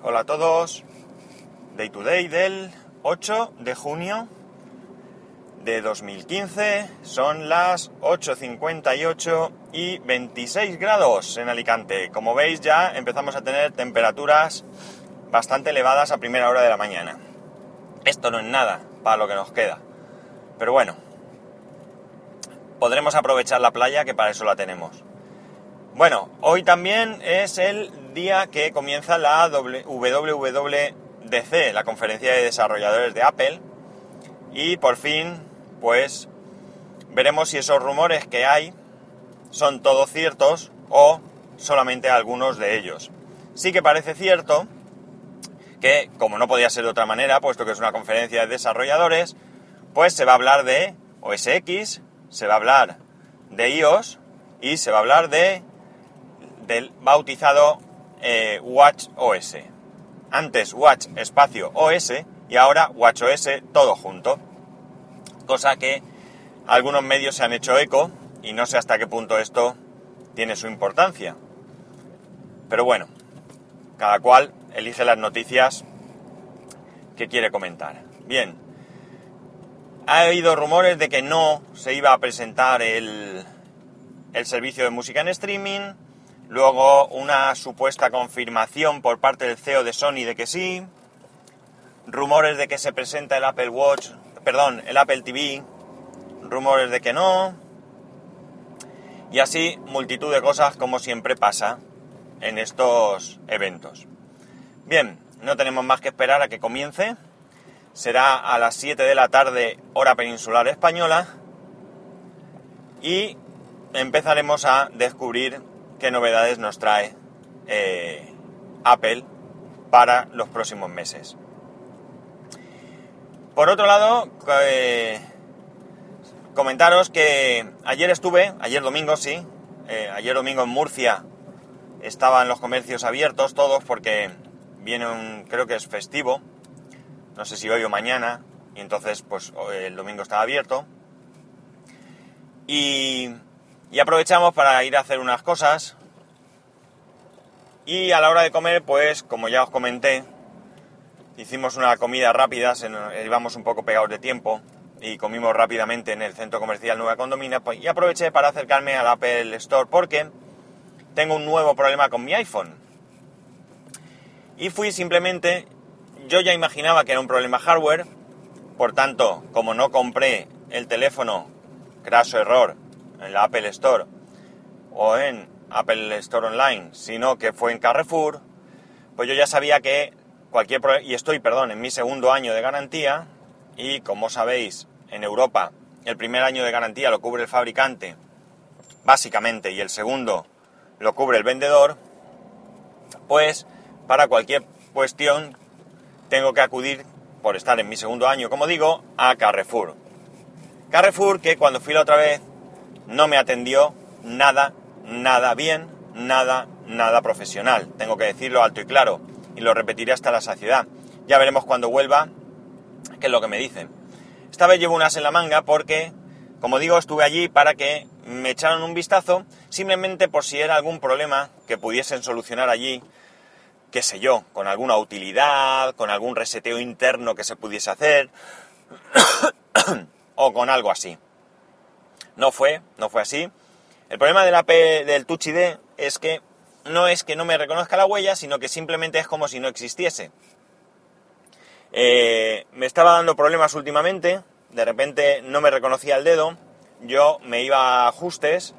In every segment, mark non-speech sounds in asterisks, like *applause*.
Hola a todos. Day to day del 8 de junio de 2015. Son las 8.58 y 26 grados en Alicante. Como veis ya empezamos a tener temperaturas bastante elevadas a primera hora de la mañana. Esto no es nada para lo que nos queda. Pero bueno, podremos aprovechar la playa que para eso la tenemos. Bueno, hoy también es el día que comienza la WWDC, la conferencia de desarrolladores de Apple, y por fin, pues, veremos si esos rumores que hay son todos ciertos o solamente algunos de ellos. Sí que parece cierto que, como no podía ser de otra manera, puesto que es una conferencia de desarrolladores, pues se va a hablar de OS X, se va a hablar de iOS y se va a hablar de del bautizado eh, Watch OS. Antes Watch espacio OS y ahora Watch OS todo junto. Cosa que algunos medios se han hecho eco y no sé hasta qué punto esto tiene su importancia. Pero bueno, cada cual elige las noticias que quiere comentar. Bien, ha habido rumores de que no se iba a presentar el, el servicio de música en streaming Luego una supuesta confirmación por parte del CEO de Sony de que sí. Rumores de que se presenta el Apple Watch, perdón, el Apple TV. Rumores de que no. Y así multitud de cosas como siempre pasa en estos eventos. Bien, no tenemos más que esperar a que comience. Será a las 7 de la tarde hora peninsular española. Y empezaremos a descubrir qué novedades nos trae eh, Apple para los próximos meses. Por otro lado, eh, comentaros que ayer estuve, ayer domingo sí, eh, ayer domingo en Murcia estaban los comercios abiertos todos porque viene un, creo que es festivo, no sé si hoy o mañana, y entonces pues el domingo estaba abierto. Y y aprovechamos para ir a hacer unas cosas. Y a la hora de comer, pues como ya os comenté, hicimos una comida rápida, íbamos un poco pegados de tiempo y comimos rápidamente en el centro comercial Nueva Condomina pues, y aproveché para acercarme al Apple Store porque tengo un nuevo problema con mi iPhone. Y fui simplemente, yo ya imaginaba que era un problema hardware, por tanto, como no compré el teléfono, craso error, en la Apple Store o en Apple Store Online, sino que fue en Carrefour, pues yo ya sabía que cualquier y estoy, perdón, en mi segundo año de garantía y como sabéis, en Europa el primer año de garantía lo cubre el fabricante, básicamente, y el segundo lo cubre el vendedor, pues para cualquier cuestión tengo que acudir, por estar en mi segundo año, como digo, a Carrefour. Carrefour que cuando fui la otra vez no me atendió nada, nada bien, nada, nada profesional. Tengo que decirlo alto y claro y lo repetiré hasta la saciedad. Ya veremos cuando vuelva qué es lo que me dicen. Esta vez llevo unas en la manga porque, como digo, estuve allí para que me echaran un vistazo, simplemente por si era algún problema que pudiesen solucionar allí, qué sé yo, con alguna utilidad, con algún reseteo interno que se pudiese hacer, *coughs* o con algo así. No fue, no fue así. El problema del, del Touch ID es que no es que no me reconozca la huella, sino que simplemente es como si no existiese. Eh, me estaba dando problemas últimamente, de repente no me reconocía el dedo, yo me iba a ajustes,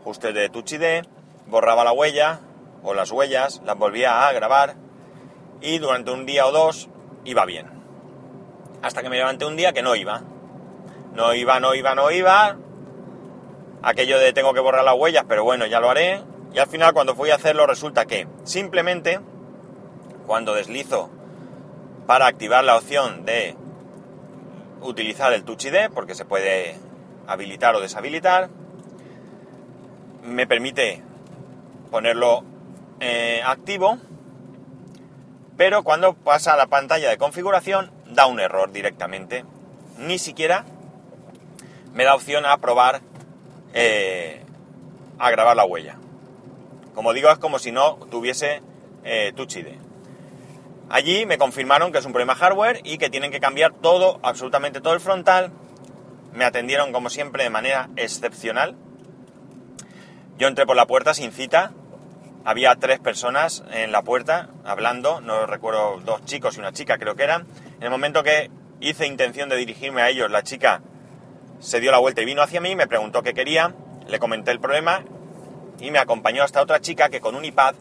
ajustes de Touch ID, borraba la huella o las huellas, las volvía a grabar y durante un día o dos iba bien. Hasta que me levanté un día que no iba. No iba, no iba, no iba, aquello de tengo que borrar las huellas, pero bueno, ya lo haré. Y al final cuando fui a hacerlo resulta que simplemente cuando deslizo para activar la opción de utilizar el Touch ID, porque se puede habilitar o deshabilitar, me permite ponerlo eh, activo, pero cuando pasa a la pantalla de configuración da un error directamente. Ni siquiera me da opción a probar eh, a grabar la huella. Como digo, es como si no tuviese eh. Allí me confirmaron que es un problema hardware y que tienen que cambiar todo, absolutamente todo el frontal. Me atendieron como siempre de manera excepcional. Yo entré por la puerta sin cita. Había tres personas en la puerta hablando, no recuerdo, dos chicos y una chica creo que eran. En el momento que hice intención de dirigirme a ellos, la chica se dio la vuelta y vino hacia mí, me preguntó qué quería, le comenté el problema y me acompañó hasta otra chica que con un iPad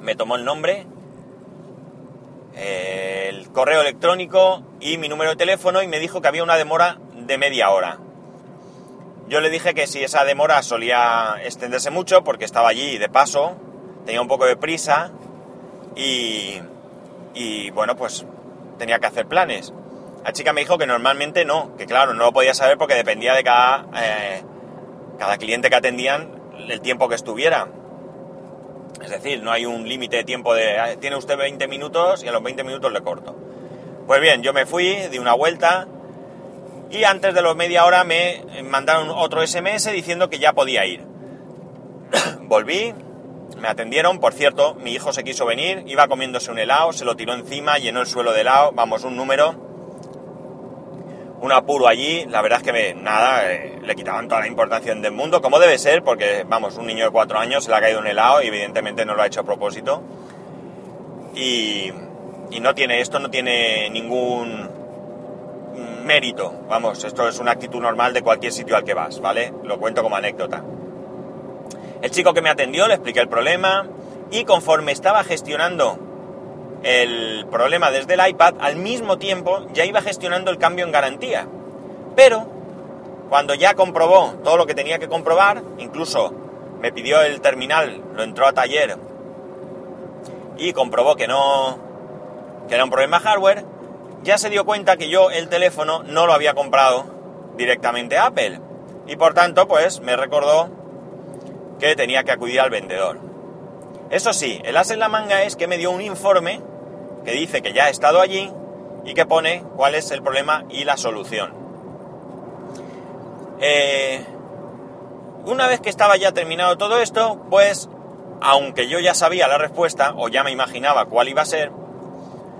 me tomó el nombre, el correo electrónico y mi número de teléfono y me dijo que había una demora de media hora. Yo le dije que si esa demora solía extenderse mucho porque estaba allí de paso, tenía un poco de prisa y, y bueno, pues tenía que hacer planes. La chica me dijo que normalmente no, que claro, no lo podía saber porque dependía de cada, eh, cada cliente que atendían el tiempo que estuviera. Es decir, no hay un límite de tiempo de, tiene usted 20 minutos y a los 20 minutos le corto. Pues bien, yo me fui, di una vuelta y antes de los media hora me mandaron otro SMS diciendo que ya podía ir. *coughs* Volví, me atendieron, por cierto, mi hijo se quiso venir, iba comiéndose un helado, se lo tiró encima, llenó el suelo de helado, vamos, un número un apuro allí, la verdad es que me, nada, eh, le quitaban toda la importancia del mundo, como debe ser, porque vamos, un niño de cuatro años se le ha caído un helado y evidentemente no lo ha hecho a propósito. Y, y no tiene, esto no tiene ningún mérito, vamos, esto es una actitud normal de cualquier sitio al que vas, ¿vale? Lo cuento como anécdota. El chico que me atendió le expliqué el problema y conforme estaba gestionando el problema desde el iPad, al mismo tiempo ya iba gestionando el cambio en garantía. Pero, cuando ya comprobó todo lo que tenía que comprobar, incluso me pidió el terminal, lo entró a taller y comprobó que no, que era un problema hardware, ya se dio cuenta que yo el teléfono no lo había comprado directamente a Apple. Y por tanto, pues me recordó que tenía que acudir al vendedor. Eso sí, el as en la manga es que me dio un informe que dice que ya ha estado allí y que pone cuál es el problema y la solución. Eh, una vez que estaba ya terminado todo esto, pues, aunque yo ya sabía la respuesta, o ya me imaginaba cuál iba a ser,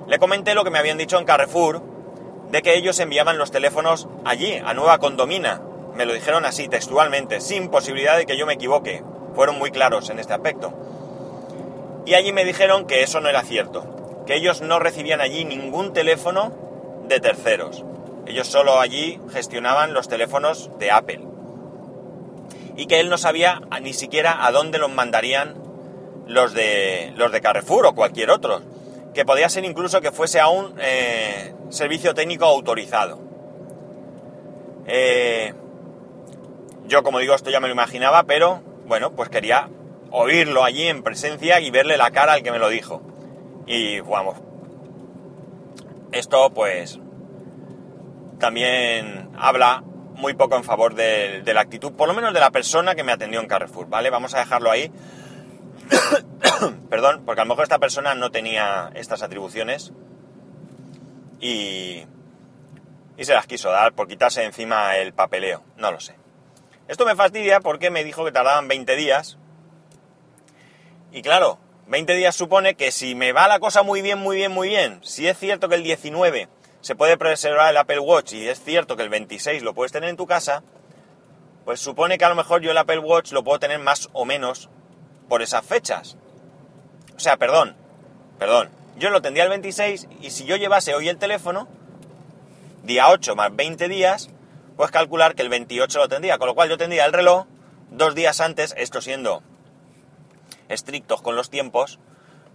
le comenté lo que me habían dicho en Carrefour, de que ellos enviaban los teléfonos allí, a Nueva Condomina. Me lo dijeron así, textualmente, sin posibilidad de que yo me equivoque. Fueron muy claros en este aspecto. Y allí me dijeron que eso no era cierto, que ellos no recibían allí ningún teléfono de terceros. Ellos solo allí gestionaban los teléfonos de Apple. Y que él no sabía ni siquiera a dónde los mandarían los de, los de Carrefour o cualquier otro. Que podía ser incluso que fuese a un eh, servicio técnico autorizado. Eh, yo, como digo, esto ya me lo imaginaba, pero bueno, pues quería oírlo allí en presencia y verle la cara al que me lo dijo. Y vamos, esto pues también habla muy poco en favor de, la actitud, por lo menos de la persona que me atendió en Carrefour, ¿vale? Vamos a dejarlo ahí. *coughs* Perdón, porque a lo mejor esta persona no tenía estas atribuciones y, y se las quiso dar por quitarse encima el papeleo, no lo sé. Esto me fastidia porque me dijo que tardaban 20 días y claro, 20 días supone que si me va la cosa muy bien, muy bien, muy bien, si es cierto que el 19 se puede preservar el Apple Watch y es cierto que el 26 lo puedes tener en tu casa, pues supone que a lo mejor yo el Apple Watch lo puedo tener más o menos por esas fechas. O sea, perdón, perdón, yo lo tendría el 26 y si yo llevase hoy el teléfono, día 8 más 20 días, pues calcular que el 28 lo tendría, con lo cual yo tendría el reloj dos días antes, esto siendo estrictos con los tiempos,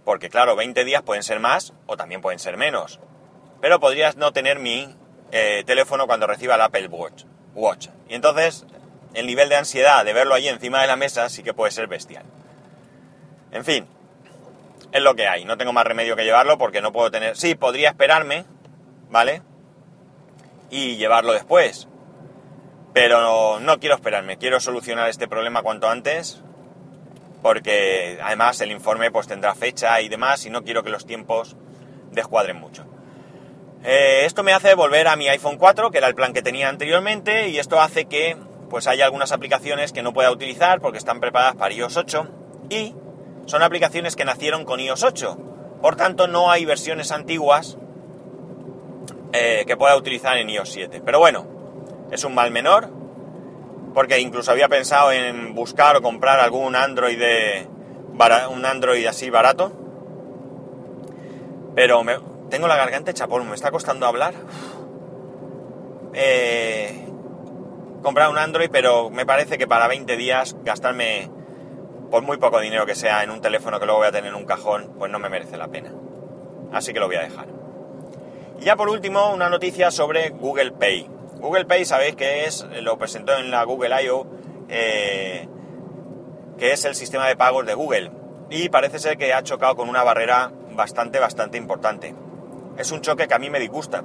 porque claro, 20 días pueden ser más o también pueden ser menos. Pero podrías no tener mi eh, teléfono cuando reciba el Apple Watch, Watch. Y entonces el nivel de ansiedad de verlo ahí encima de la mesa sí que puede ser bestial. En fin, es lo que hay. No tengo más remedio que llevarlo porque no puedo tener... Sí, podría esperarme, ¿vale? Y llevarlo después. Pero no quiero esperarme. Quiero solucionar este problema cuanto antes porque además el informe pues tendrá fecha y demás y no quiero que los tiempos descuadren mucho. Eh, esto me hace volver a mi iPhone 4, que era el plan que tenía anteriormente, y esto hace que pues haya algunas aplicaciones que no pueda utilizar porque están preparadas para iOS 8 y son aplicaciones que nacieron con iOS 8. Por tanto, no hay versiones antiguas eh, que pueda utilizar en iOS 7. Pero bueno, es un mal menor, porque incluso había pensado en buscar o comprar algún Android de, un Android así barato. Pero me, tengo la garganta hecha me está costando hablar. Eh, comprar un Android, pero me parece que para 20 días gastarme por muy poco dinero que sea en un teléfono que luego voy a tener en un cajón, pues no me merece la pena. Así que lo voy a dejar. Y ya por último, una noticia sobre Google Pay. Google Pay, sabéis que es, lo presentó en la Google I.O., eh, que es el sistema de pagos de Google. Y parece ser que ha chocado con una barrera bastante, bastante importante. Es un choque que a mí me disgusta.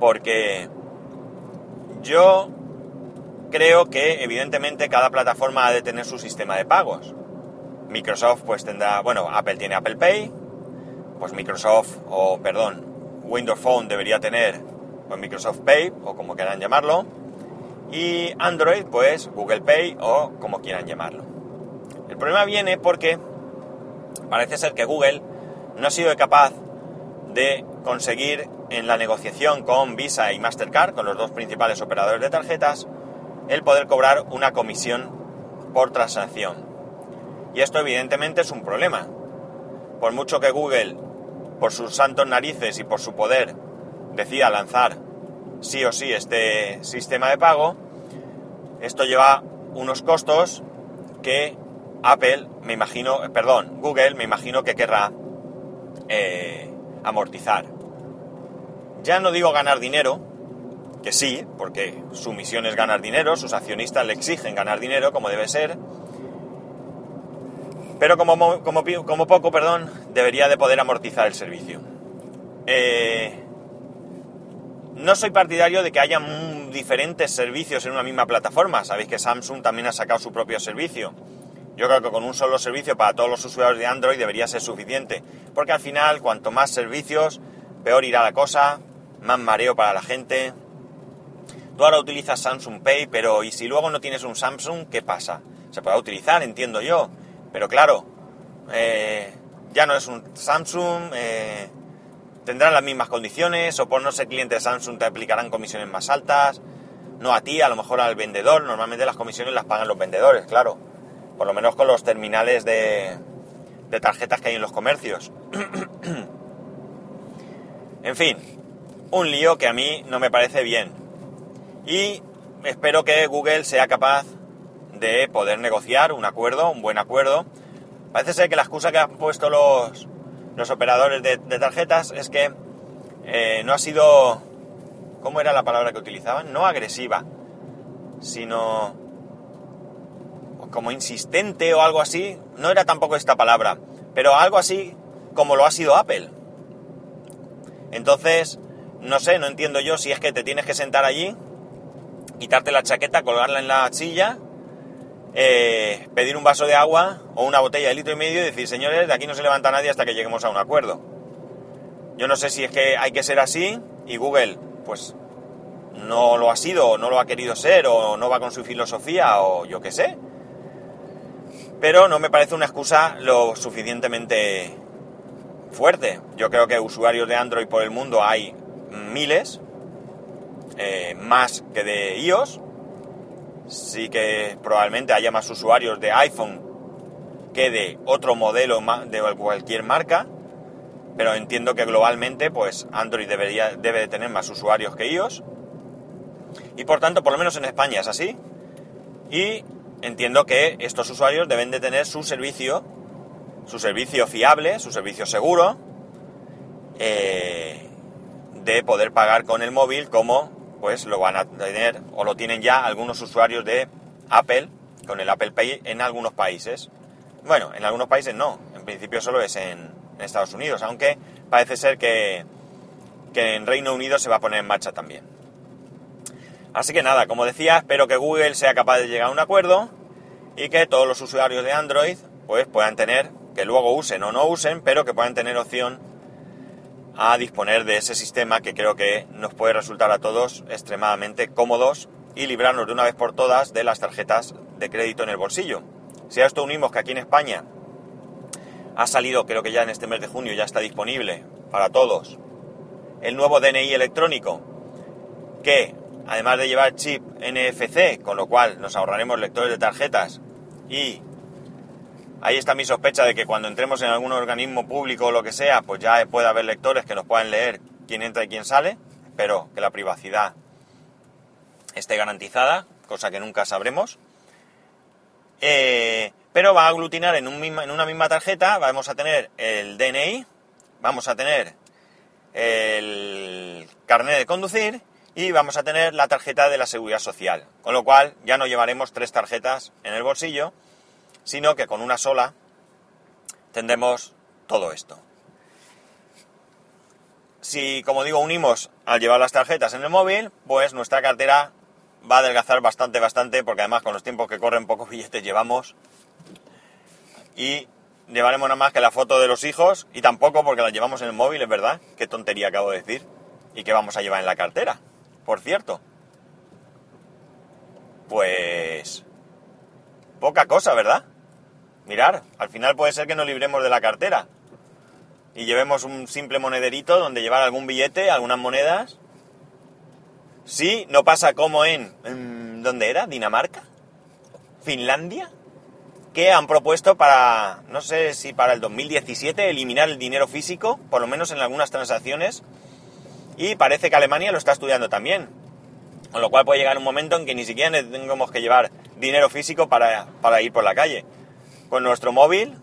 Porque yo creo que evidentemente cada plataforma ha de tener su sistema de pagos. Microsoft pues tendrá, bueno, Apple tiene Apple Pay, pues Microsoft, o perdón, Windows Phone debería tener pues Microsoft Pay, o como quieran llamarlo, y Android pues Google Pay o como quieran llamarlo. El problema viene porque parece ser que Google no ha sido capaz de conseguir en la negociación con Visa y Mastercard, con los dos principales operadores de tarjetas, el poder cobrar una comisión por transacción. Y esto evidentemente es un problema. Por mucho que Google, por sus santos narices y por su poder, decida lanzar sí o sí este sistema de pago, esto lleva unos costos que Apple, me imagino, perdón, Google, me imagino que querrá eh, amortizar. Ya no digo ganar dinero, que sí, porque su misión es ganar dinero, sus accionistas le exigen ganar dinero, como debe ser, pero como, como, como poco, perdón, debería de poder amortizar el servicio. Eh, no soy partidario de que haya diferentes servicios en una misma plataforma. Sabéis que Samsung también ha sacado su propio servicio. Yo creo que con un solo servicio para todos los usuarios de Android debería ser suficiente. Porque al final, cuanto más servicios, peor irá la cosa, más mareo para la gente. Tú ahora utilizas Samsung Pay, pero ¿y si luego no tienes un Samsung, qué pasa? Se podrá utilizar, entiendo yo. Pero claro, eh, ya no es un Samsung, eh, tendrán las mismas condiciones, o por no ser cliente de Samsung te aplicarán comisiones más altas. No a ti, a lo mejor al vendedor. Normalmente las comisiones las pagan los vendedores, claro. Por lo menos con los terminales de, de tarjetas que hay en los comercios. *clears throat* en fin, un lío que a mí no me parece bien. Y espero que Google sea capaz de poder negociar un acuerdo, un buen acuerdo. Parece ser que la excusa que han puesto los, los operadores de, tarjetas es que eh, no ha sido, ¿cómo era la palabra que utilizaban? No agresiva, sino como insistente o algo así. No era tampoco esta palabra, pero algo así como lo ha sido Apple. Entonces, no sé, no entiendo yo si es que te tienes que sentar allí quitarte la chaqueta, colgarla en la silla, eh, pedir un vaso de agua o una botella de litro y medio y decir, señores, de aquí no se levanta nadie hasta que lleguemos a un acuerdo. Yo no sé si es que hay que ser así y Google, pues, no lo ha sido, o no lo ha querido ser, o no va con su filosofía, o yo qué sé. Pero no me parece una excusa lo suficientemente fuerte. Yo creo que usuarios de Android por el mundo hay miles, eh, más que de iOS. Sí que probablemente haya más usuarios de iPhone que de otro modelo de cualquier marca, pero entiendo que globalmente pues Android debería, debe de tener más usuarios que iOS. Y por tanto, por lo menos en España es así. Y entiendo que estos usuarios deben de tener su servicio, su servicio fiable, su servicio seguro, eh, de poder pagar con el móvil como pues lo van a tener o lo tienen ya algunos usuarios de Apple con el Apple Pay en algunos países. Bueno, en algunos países no, en principio solo es en, Estados Unidos, aunque parece ser que, que en Reino Unido se va a poner en marcha también. Así que nada, como decía, espero que Google sea capaz de llegar a un acuerdo y que todos los usuarios de Android pues puedan tener, que luego usen o no usen, pero que puedan tener opción a disponer de ese sistema que creo que nos puede resultar a todos extremadamente cómodos y librarnos de una vez por todas de las tarjetas de crédito en el bolsillo. Si a esto unimos que aquí en España ha salido, creo que ya en este mes de junio ya está disponible para todos, el nuevo DNI electrónico, que además de llevar chip NFC, con lo cual nos ahorraremos lectores de tarjetas y ahí está mi sospecha de que cuando entremos en algún organismo público o lo que sea, pues ya puede haber lectores que nos puedan leer quién entra y quién sale, pero que la privacidad esté garantizada, cosa que nunca sabremos. Eh, pero va a aglutinar en, en una misma tarjeta, vamos a tener el DNI, vamos a tener el carnet de conducir y vamos a tener la tarjeta de la seguridad social. Con lo cual ya no llevaremos tres tarjetas en el bolsillo, sino que con una sola tendremos todo esto. Si, como digo, unimos al llevar las tarjetas en el móvil, pues nuestra cartera va a adelgazar bastante, bastante, porque además con los tiempos que corren pocos *laughs* billetes llevamos. Y llevaremos nada más que la foto de los hijos, y tampoco porque la llevamos en el móvil, es verdad. Qué tontería acabo de decir. ¿Y qué vamos a llevar en la cartera? Por cierto. Pues... Poca cosa, ¿verdad? Mirar, al final puede ser que nos libremos de la cartera y llevemos un simple monederito donde llevar algún billete, algunas monedas. Sí, no pasa como en... ¿Dónde era? ¿Dinamarca? ¿Finlandia? Que han propuesto para, no sé si para el 2017, eliminar el dinero físico, por lo menos en algunas transacciones. Y parece que Alemania lo está estudiando también. Con lo cual puede llegar un momento en que ni siquiera tengamos que llevar dinero físico para, para ir por la calle con nuestro móvil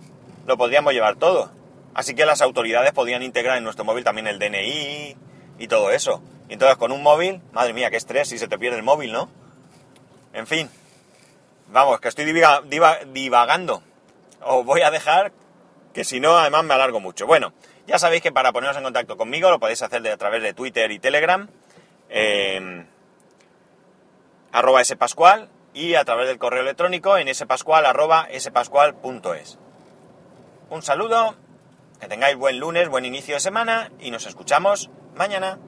lo podríamos llevar todo. Así que las autoridades podían integrar en nuestro móvil también el DNI y todo eso. Y entonces con un móvil, madre mía, qué estrés si se te pierde el móvil, ¿no? En fin, vamos, que estoy divagando. Os voy a dejar, que si no, además me alargo mucho. Bueno, ya sabéis que para poneros en contacto conmigo lo podéis hacer a través de Twitter y Telegram. Eh, arroba spascual y a través del correo electrónico en spascual.es. Un saludo, que tengáis buen lunes, buen inicio de semana y nos escuchamos mañana.